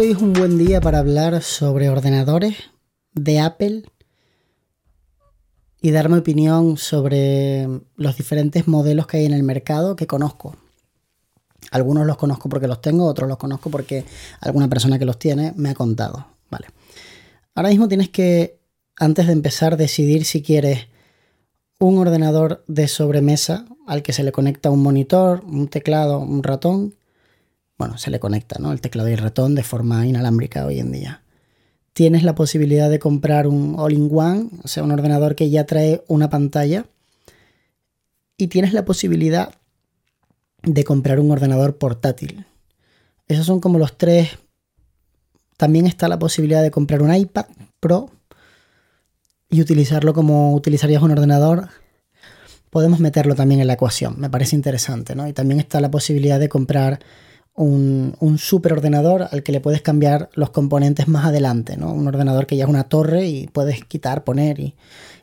Hoy es un buen día para hablar sobre ordenadores de Apple y dar mi opinión sobre los diferentes modelos que hay en el mercado que conozco. Algunos los conozco porque los tengo, otros los conozco porque alguna persona que los tiene me ha contado. Vale. Ahora mismo tienes que, antes de empezar, decidir si quieres un ordenador de sobremesa al que se le conecta un monitor, un teclado, un ratón. Bueno, se le conecta, ¿no? El teclado y el ratón de forma inalámbrica hoy en día. Tienes la posibilidad de comprar un all-in-one, o sea, un ordenador que ya trae una pantalla. Y tienes la posibilidad de comprar un ordenador portátil. Esos son como los tres. También está la posibilidad de comprar un iPad Pro y utilizarlo como utilizarías un ordenador, podemos meterlo también en la ecuación. Me parece interesante, ¿no? Y también está la posibilidad de comprar un, un superordenador al que le puedes cambiar los componentes más adelante, ¿no? Un ordenador que ya es una torre y puedes quitar, poner y,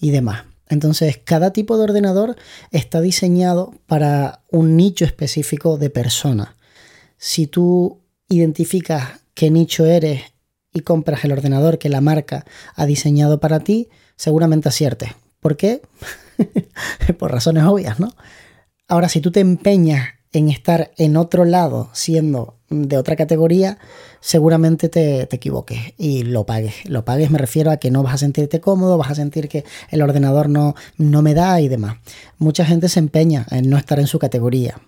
demás. Entonces, cada tipo de ordenador está diseñado para un nicho específico de persona. Si tú identificas qué nicho eres y compras el ordenador que la marca ha diseñado para ti, seguramente aciertes. ¿Por qué? Por razones obvias, ¿no? Ahora, si tú te empeñas en estar en otro lado siendo de otra categoría, seguramente te, equivoques y lo pagues. Lo pagues me refiero a que no vas a sentirte cómodo, vas a sentir que el ordenador no, no me da y demás. Mucha gente se empeña en no estar en su categoría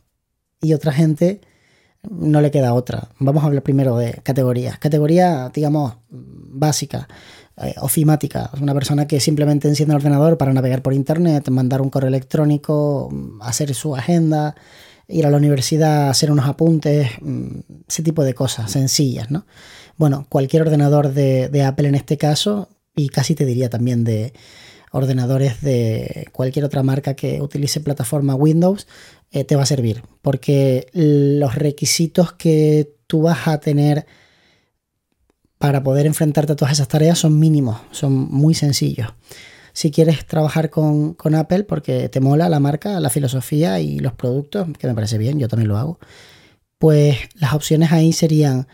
y otra gente no le queda otra. Vamos a hablar primero de categorías. Categoría, digamos, básica. Eh, ofimática, una persona que simplemente enciende el ordenador para navegar por internet, mandar un correo electrónico, hacer su agenda, ir a la universidad, hacer unos apuntes, mm, ese tipo de cosas sencillas, ¿no? Bueno, cualquier ordenador de, Apple en este caso, y casi te diría también de ordenadores de cualquier otra marca que utilice plataforma Windows, eh, te va a servir, porque los requisitos que tú vas a tener para poder enfrentarte a todas esas tareas son mínimos, son muy sencillos. Si quieres trabajar con, Apple porque te mola la marca, la filosofía y los productos, que me parece bien, yo también lo hago, pues las opciones ahí serían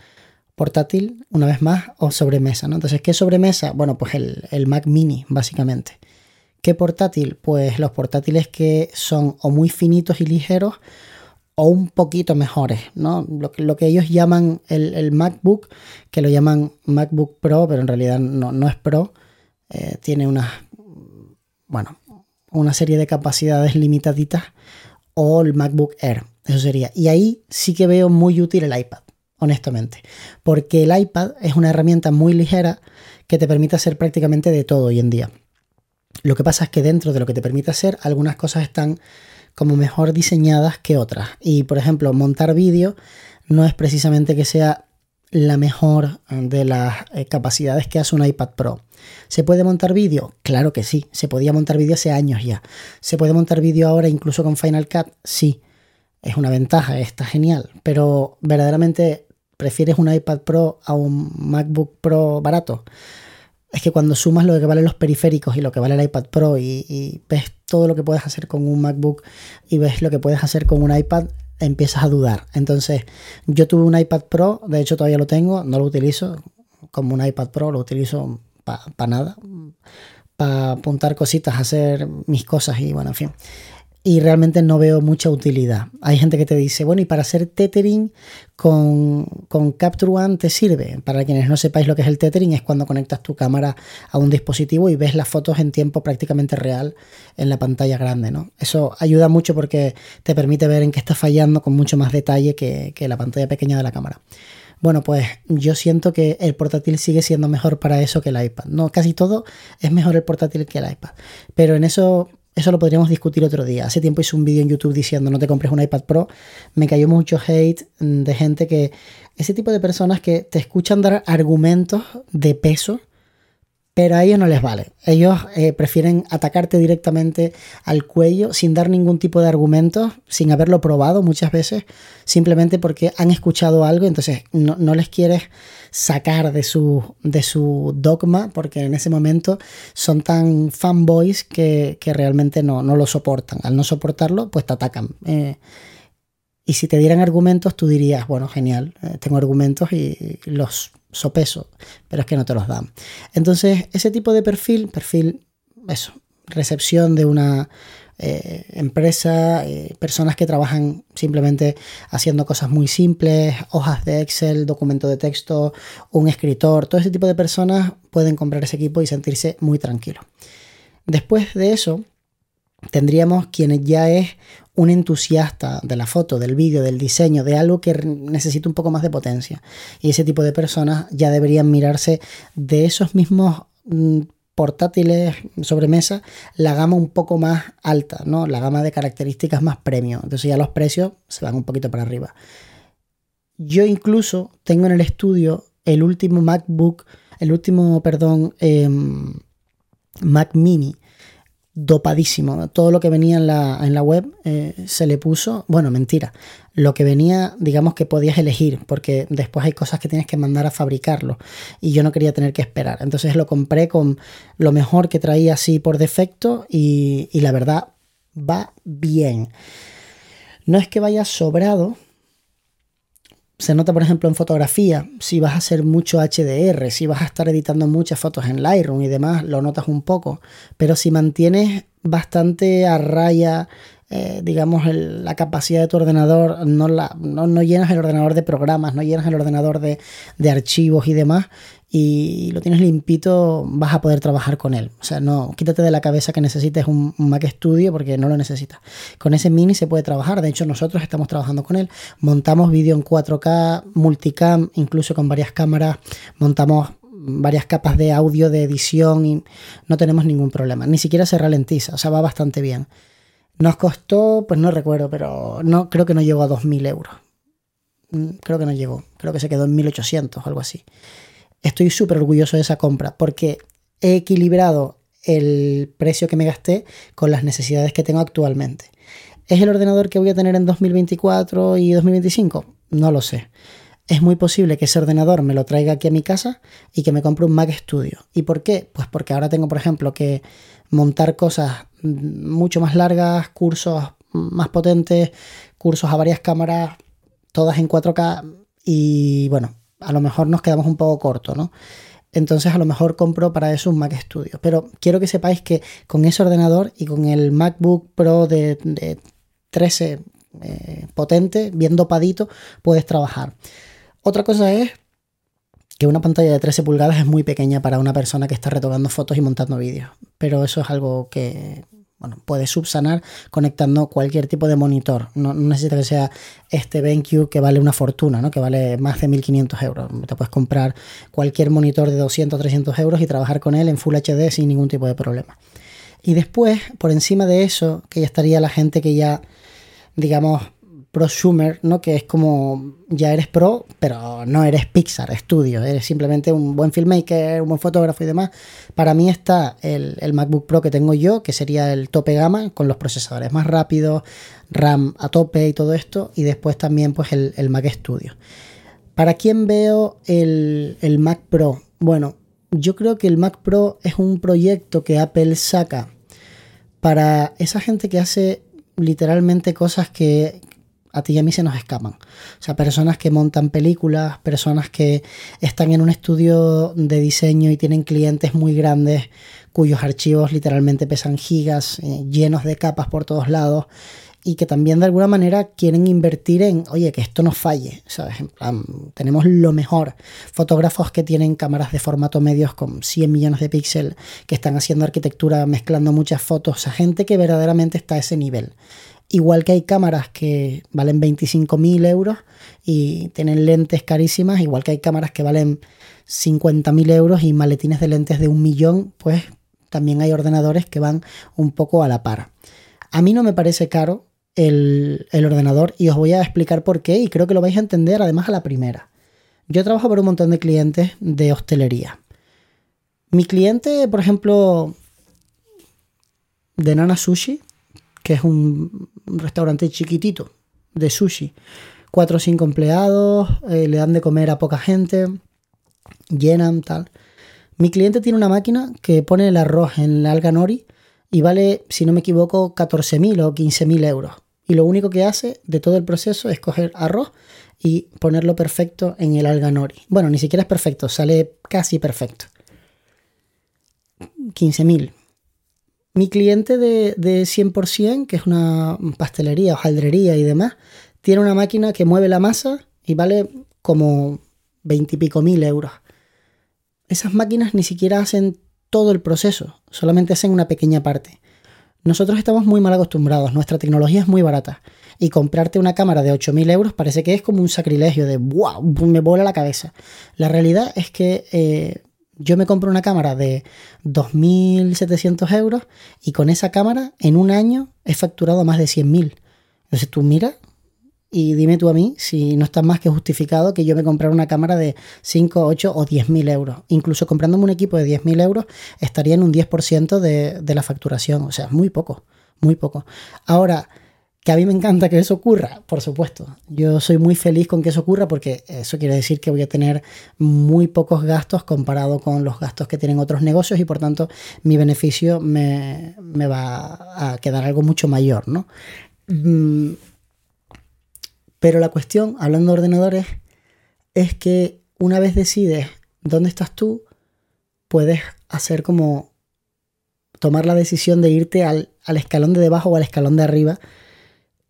portátil, una vez más, o sobremesa, ¿no? Entonces, ¿qué sobremesa? Bueno, pues el, el Mac mini, básicamente. ¿Qué portátil? Pues los portátiles que son o muy finitos y ligeros o un poquito mejores, ¿no? Lo que, lo que ellos llaman el, MacBook, que lo llaman MacBook Pro, pero en realidad no, es Pro, eh, tiene una, bueno, una serie de capacidades limitaditas, o el MacBook Air, eso sería. Y ahí sí que veo muy útil el iPad, honestamente, porque el iPad es una herramienta muy ligera que te permite hacer prácticamente de todo hoy en día. Lo que pasa es que dentro de lo que te permite hacer, algunas cosas están como mejor diseñadas que otras. Y por ejemplo, montar vídeo no es precisamente que sea la mejor de las eh, capacidades que hace un iPad Pro. ¿Se puede montar vídeo? Claro que sí. Se podía montar vídeo hace años ya. ¿Se puede montar vídeo ahora incluso con Final Cut? Sí. Es una ventaja, está genial. Pero verdaderamente prefieres un iPad Pro a un MacBook Pro barato es que cuando sumas lo que valen los periféricos y lo que vale el iPad Pro y, ves todo lo que puedes hacer con un MacBook y ves lo que puedes hacer con un iPad, empiezas a dudar. Entonces, yo tuve un iPad Pro, de hecho todavía lo tengo, no lo utilizo como un iPad Pro, lo utilizo para nada, para apuntar cositas, hacer mis cosas y bueno, en fin y realmente no veo mucha utilidad. Hay gente que te dice, bueno, y para hacer tethering con, con Capture One te sirve. Para quienes no sepáis lo que es el tethering, es cuando conectas tu cámara a un dispositivo y ves las fotos en tiempo prácticamente real en la pantalla grande, ¿no? Eso ayuda mucho porque te permite ver en qué está fallando con mucho más detalle que, que la pantalla pequeña de la cámara. Bueno, pues yo siento que el portátil sigue siendo mejor para eso que el iPad. No, casi todo es mejor el portátil que el iPad. Pero en eso eso lo podríamos discutir otro día. Hace tiempo hice un vídeo en YouTube diciendo no te compres un iPad Pro. Me cayó mucho hate de gente que... Ese tipo de personas que te escuchan dar argumentos de peso pero a ellos no les vale. Ellos eh, prefieren atacarte directamente al cuello sin dar ningún tipo de argumentos, sin haberlo probado muchas veces, simplemente porque han escuchado algo, entonces no, les quieres sacar de su, de su dogma, porque en ese momento son tan fanboys que, que realmente no, no, lo soportan. Al no soportarlo, pues te atacan. Eh, Y si te dieran argumentos, tú dirías, bueno, genial, eh, tengo argumentos y los sopeso, pero es que no te los dan. Entonces, ese tipo de perfil, perfil, eso, recepción de una eh, empresa, eh, personas que trabajan simplemente haciendo cosas muy simples, hojas de Excel, documento de texto, un escritor, todo ese tipo de personas pueden comprar ese equipo y sentirse muy tranquilos. Después de eso, tendríamos quienes ya es un entusiasta de la foto, del vídeo, del diseño, de algo que necesita un poco más de potencia. Y ese tipo de personas ya deberían mirarse de esos mismos mm, portátiles sobremesa la gama un poco más alta, ¿no? La gama de características más premium. Entonces ya los precios se van un poquito para arriba. Yo incluso tengo en el estudio el último MacBook, el último, perdón, em, Mac Mini dopadísimo. Todo lo que venía en la, en la web eh, se le puso, bueno, mentira, lo que venía, digamos que podías elegir, porque después hay cosas que tienes que mandar a fabricarlo y yo no quería tener que esperar. Entonces lo compré con lo mejor que traía así por defecto y, y la verdad va bien. No es que vaya sobrado, se nota, por ejemplo, en fotografía, si vas a hacer mucho HDR, si vas a estar editando muchas fotos en Lightroom y demás, lo notas un poco. Pero si mantienes bastante a raya, eh, digamos, la capacidad de tu ordenador, no, la, no, llenas el ordenador de programas, no llenas el ordenador de, de archivos y demás, y lo tienes limpito, vas a poder trabajar con él. O sea, no, quítate de la cabeza que necesites un, Mac Studio porque no lo necesitas. Con ese mini se puede trabajar. De hecho, nosotros estamos trabajando con él. Montamos vídeo en 4K, multicam, incluso con varias cámaras. Montamos varias capas de audio, de edición y no tenemos ningún problema. Ni siquiera se ralentiza, o sea, va bastante bien. Nos costó, pues no recuerdo, pero no creo que no llegó a 2.000 euros. Mm, creo que no llegó, creo que se quedó en 1.800 o algo así estoy súper orgulloso de esa compra porque he equilibrado el precio que me gasté con las necesidades que tengo actualmente. ¿Es el ordenador que voy a tener en 2024 y 2025? No lo sé. Es muy posible que ese ordenador me lo traiga aquí a mi casa y que me compre un Mac Studio. ¿Y por qué? Pues porque ahora tengo, por ejemplo, que montar cosas mucho más largas, cursos más potentes, cursos a varias cámaras, todas en 4K y bueno, a lo mejor nos quedamos un poco cortos, ¿no? Entonces a lo mejor compro para eso un Mac Studio. Pero quiero que sepáis que con ese ordenador y con el MacBook Pro de, 13 eh, potente, bien dopadito, puedes trabajar. Otra cosa es que una pantalla de 13 pulgadas es muy pequeña para una persona que está retocando fotos y montando vídeos. Pero eso es algo que bueno, puedes subsanar conectando cualquier tipo de monitor. No, necesita que sea este BenQ que vale una fortuna, ¿no? que vale más de 1.500 euros. Te puedes comprar cualquier monitor de 200, 300 euros y trabajar con él en Full HD sin ningún tipo de problema. Y después, por encima de eso, que ya estaría la gente que ya, digamos, prosumer, ¿no? Que es como ya eres pro, pero no eres Pixar Studio, eres simplemente un buen filmmaker, un buen fotógrafo y demás. Para mí está el, MacBook Pro que tengo yo, que sería el tope gama, con los procesadores más rápidos, RAM a tope y todo esto, y después también pues el, Mac Studio. ¿Para quién veo el, el Mac Pro? Bueno, yo creo que el Mac Pro es un proyecto que Apple saca para esa gente que hace literalmente cosas que, a ti y a mí se nos escapan. O sea, personas que montan películas, personas que están en un estudio de diseño y tienen clientes muy grandes cuyos archivos literalmente pesan gigas, eh, llenos de capas por todos lados y que también de alguna manera quieren invertir en, oye, que esto no falle, tenemos lo mejor. Fotógrafos que tienen cámaras de formato medios con 100 millones de píxeles, que están haciendo arquitectura, mezclando muchas fotos, o sea, gente que verdaderamente está a ese nivel. Igual que hay cámaras que valen 25.000 euros y tienen lentes carísimas, igual que hay cámaras que valen 50.000 euros y maletines de lentes de un millón, pues también hay ordenadores que van un poco a la par. A mí no me parece caro el, el ordenador y os voy a explicar por qué y creo que lo vais a entender además a la primera. Yo trabajo para un montón de clientes de hostelería. Mi cliente, por ejemplo, de Nana Sushi, que es un restaurante chiquitito de sushi. Cuatro o cinco empleados, eh, le dan de comer a poca gente, llenan, tal. Mi cliente tiene una máquina que pone el arroz en la alga nori y vale, si no me equivoco, 14.000 o 15.000 euros. Y lo único que hace de todo el proceso es coger arroz y ponerlo perfecto en el alga nori. Bueno, ni siquiera es perfecto, sale casi perfecto. 15.000. Mi cliente de, de 100%, que es una pastelería, hojaldrería y demás, tiene una máquina que mueve la masa y vale como 20 y pico mil euros. Esas máquinas ni siquiera hacen todo el proceso, solamente hacen una pequeña parte. Nosotros estamos muy mal acostumbrados, nuestra tecnología es muy barata y comprarte una cámara de 8.000 euros parece que es como un sacrilegio de wow, me vuela la cabeza. La realidad es que eh, yo me compro una cámara de 2.700 euros y con esa cámara en un año he facturado más de 100.000. Entonces tú mira y dime tú a mí si no está más que justificado que yo me comprara una cámara de 5, 8 o 10 mil euros. Incluso comprándome un equipo de 10 mil euros estaría en un 10% de, de la facturación. O sea, muy poco, muy poco. Ahora, que a mí me encanta que eso ocurra, por supuesto. Yo soy muy feliz con que eso ocurra porque eso quiere decir que voy a tener muy pocos gastos comparado con los gastos que tienen otros negocios y por tanto mi beneficio me, me va a quedar algo mucho mayor, ¿no? Mm, pero la cuestión, hablando de ordenadores, es que una vez decides dónde estás tú, puedes hacer como tomar la decisión de irte al, escalón de debajo o al escalón de arriba.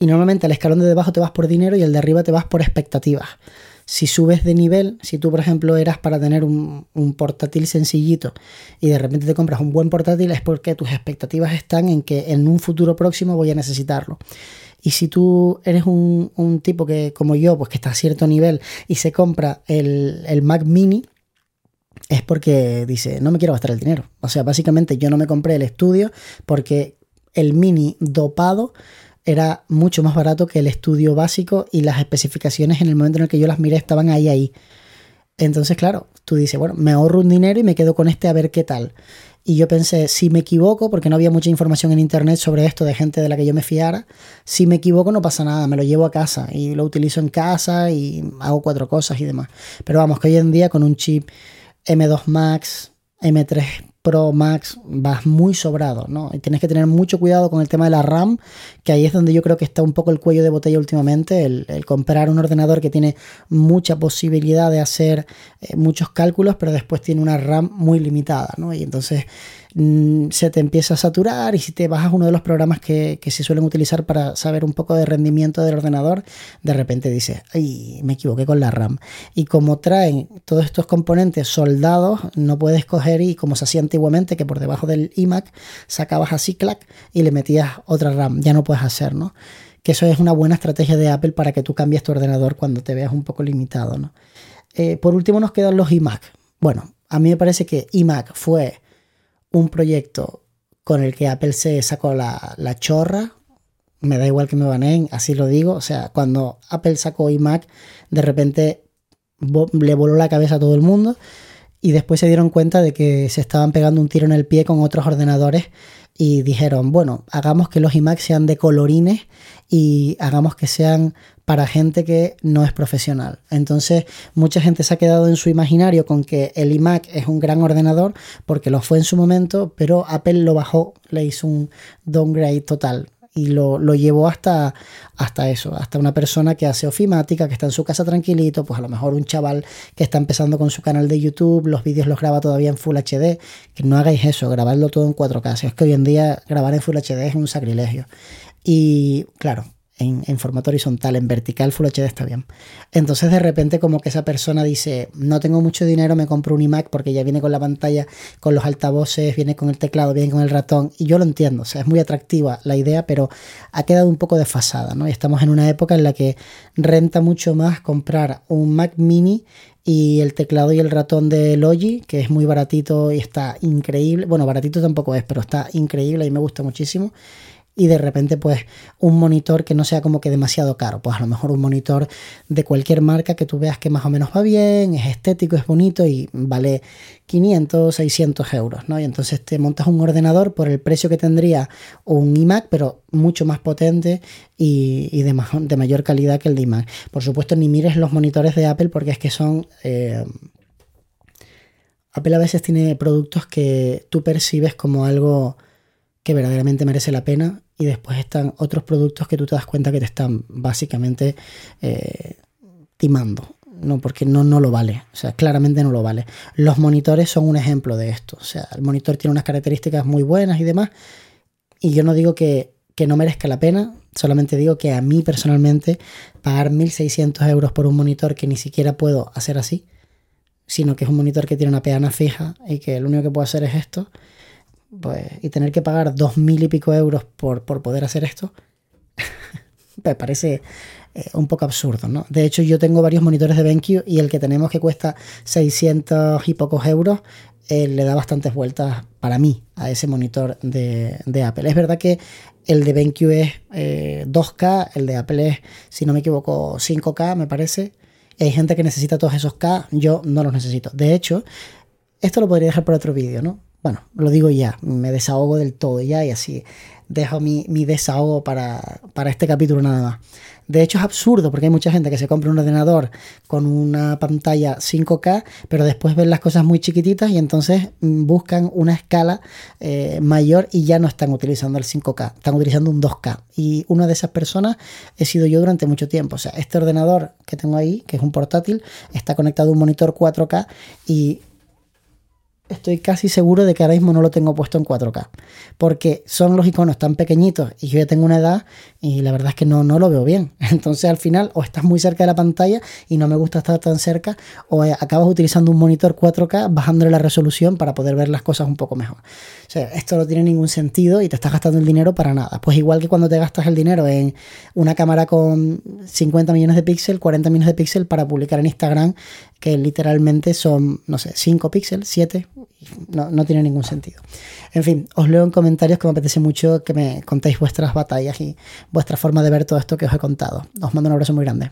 Y normalmente al escalón de debajo te vas por dinero y al de arriba te vas por expectativas. Si subes de nivel, si tú por ejemplo eras para tener un, un, portátil sencillito y de repente te compras un buen portátil es porque tus expectativas están en que en un futuro próximo voy a necesitarlo. Y si tú eres un, tipo que, como yo, pues que está a cierto nivel y se compra el, Mac mini, es porque dice, no me quiero gastar el dinero. O sea, básicamente yo no me compré el estudio porque el mini dopado era mucho más barato que el estudio básico y las especificaciones en el momento en el que yo las miré estaban ahí, ahí. Entonces, claro, tú dices, bueno, me ahorro un dinero y me quedo con este a ver qué tal. Y yo pensé, si me equivoco, porque no había mucha información en internet sobre esto de gente de la que yo me fiara, si me equivoco no pasa nada, me lo llevo a casa y lo utilizo en casa y hago cuatro cosas y demás. Pero vamos, que hoy en día con un chip M2 Max, M3 Pro Max vas muy sobrado, ¿no? Y tienes que tener mucho cuidado con el tema de la RAM, que ahí es donde yo creo que está un poco el cuello de botella últimamente, el, comprar un ordenador que tiene mucha posibilidad de hacer eh, muchos cálculos, pero después tiene una RAM muy limitada, ¿no? Y entonces se te empieza a saturar y si te bajas uno de los programas que, se suelen utilizar para saber un poco de rendimiento del ordenador, de repente dices, ay, me equivoqué con la RAM. Y como traen todos estos componentes soldados, no puedes coger y como se hacía antiguamente, que por debajo del iMac sacabas así, clac, y le metías otra RAM. Ya no puedes hacer, ¿no? Que eso es una buena estrategia de Apple para que tú cambies tu ordenador cuando te veas un poco limitado, ¿no? Eh, por último nos quedan los iMac. Bueno, a mí me parece que iMac fue un proyecto con el que Apple se sacó la, chorra, me da igual que me baneen, así lo digo. O sea, cuando Apple sacó iMac, de repente le voló la cabeza a todo el mundo y después se dieron cuenta de que se estaban pegando un tiro en el pie con otros ordenadores y dijeron, bueno, hagamos que los iMac sean de colorines y hagamos que sean para gente que no es profesional. Entonces, mucha gente se ha quedado en su imaginario con que el iMac es un gran ordenador porque lo fue en su momento, pero Apple lo bajó, le hizo un downgrade total y lo, llevó hasta, hasta eso, hasta una persona que hace ofimática, que está en su casa tranquilito, pues a lo mejor un chaval que está empezando con su canal de YouTube, los vídeos los graba todavía en Full HD, que no hagáis eso, grabarlo todo en 4K, es que hoy en día grabar en Full HD es un sacrilegio. Y claro, en, formato horizontal, en vertical Full HD está bien. Entonces de repente como que esa persona dice, no tengo mucho dinero, me compro un iMac porque ya viene con la pantalla, con los altavoces, viene con el teclado, viene con el ratón, y yo lo entiendo, o sea, es muy atractiva la idea, pero ha quedado un poco desfasada, ¿no? Y estamos en una época en la que renta mucho más comprar un Mac mini y el teclado y el ratón de Logi, que es muy baratito y está increíble. Bueno, baratito tampoco es, pero está increíble y me gusta muchísimo y de repente pues un monitor que no sea como que demasiado caro, pues a lo mejor un monitor de cualquier marca que tú veas que más o menos va bien, es estético, es bonito y vale 500, 600 euros, ¿no? Y entonces te montas un ordenador por el precio que tendría un iMac, pero mucho más potente y, de, de, mayor calidad que el de iMac. Por supuesto, ni mires los monitores de Apple porque es que son... Eh, Apple a veces tiene productos que tú percibes como algo que verdaderamente merece la pena y después están otros productos que tú te das cuenta que te están básicamente eh, timando. No, porque no, no lo vale. O sea, claramente no lo vale. Los monitores son un ejemplo de esto. O sea, el monitor tiene unas características muy buenas y demás. Y yo no digo que, que no merezca la pena, solamente digo que a mí personalmente pagar 1.600 euros por un monitor que ni siquiera puedo hacer así, sino que es un monitor que tiene una peana fija y que lo único que puedo hacer es esto, pues, y tener que pagar dos mil y pico euros por, poder hacer esto, me parece eh, un poco absurdo, ¿no? De hecho, yo tengo varios monitores de BenQ y el que tenemos que cuesta 600 y pocos euros eh, le da bastantes vueltas para mí a ese monitor de, Apple. Es verdad que el de BenQ es 2K, eh, el de Apple es, si no me equivoco, 5K, me parece. Hay gente que necesita todos esos K, yo no los necesito. De hecho, esto lo podría dejar por otro vídeo, ¿no? Bueno, lo digo ya, me desahogo del todo ya y así dejo mi, desahogo para, para, este capítulo nada más. De hecho es absurdo porque hay mucha gente que se compra un ordenador con una pantalla 5K, pero después ven las cosas muy chiquititas y entonces mm, buscan una escala eh, mayor y ya no están utilizando el 5K, están utilizando un 2K. Y una de esas personas he sido yo durante mucho tiempo. O sea, este ordenador que tengo ahí, que es un portátil, está conectado a un monitor 4K y estoy casi seguro de que ahora mismo no lo tengo puesto en 4K. Porque son los iconos tan pequeñitos y yo ya tengo una edad y la verdad es que no, no lo veo bien. Entonces al final o estás muy cerca de la pantalla y no me gusta estar tan cerca o acabas utilizando un monitor 4K bajándole la resolución para poder ver las cosas un poco mejor. O sea, esto no tiene ningún sentido y te estás gastando el dinero para nada. Pues igual que cuando te gastas el dinero en una cámara con 50 millones de píxeles, 40 millones de píxeles para publicar en Instagram que literalmente son, no sé, 5 píxeles, 7, no, no, tiene ningún sentido. En fin, os leo en comentarios que me apetece mucho que me contéis vuestras batallas y vuestra forma de ver todo esto que os he contado. Os mando un abrazo muy grande.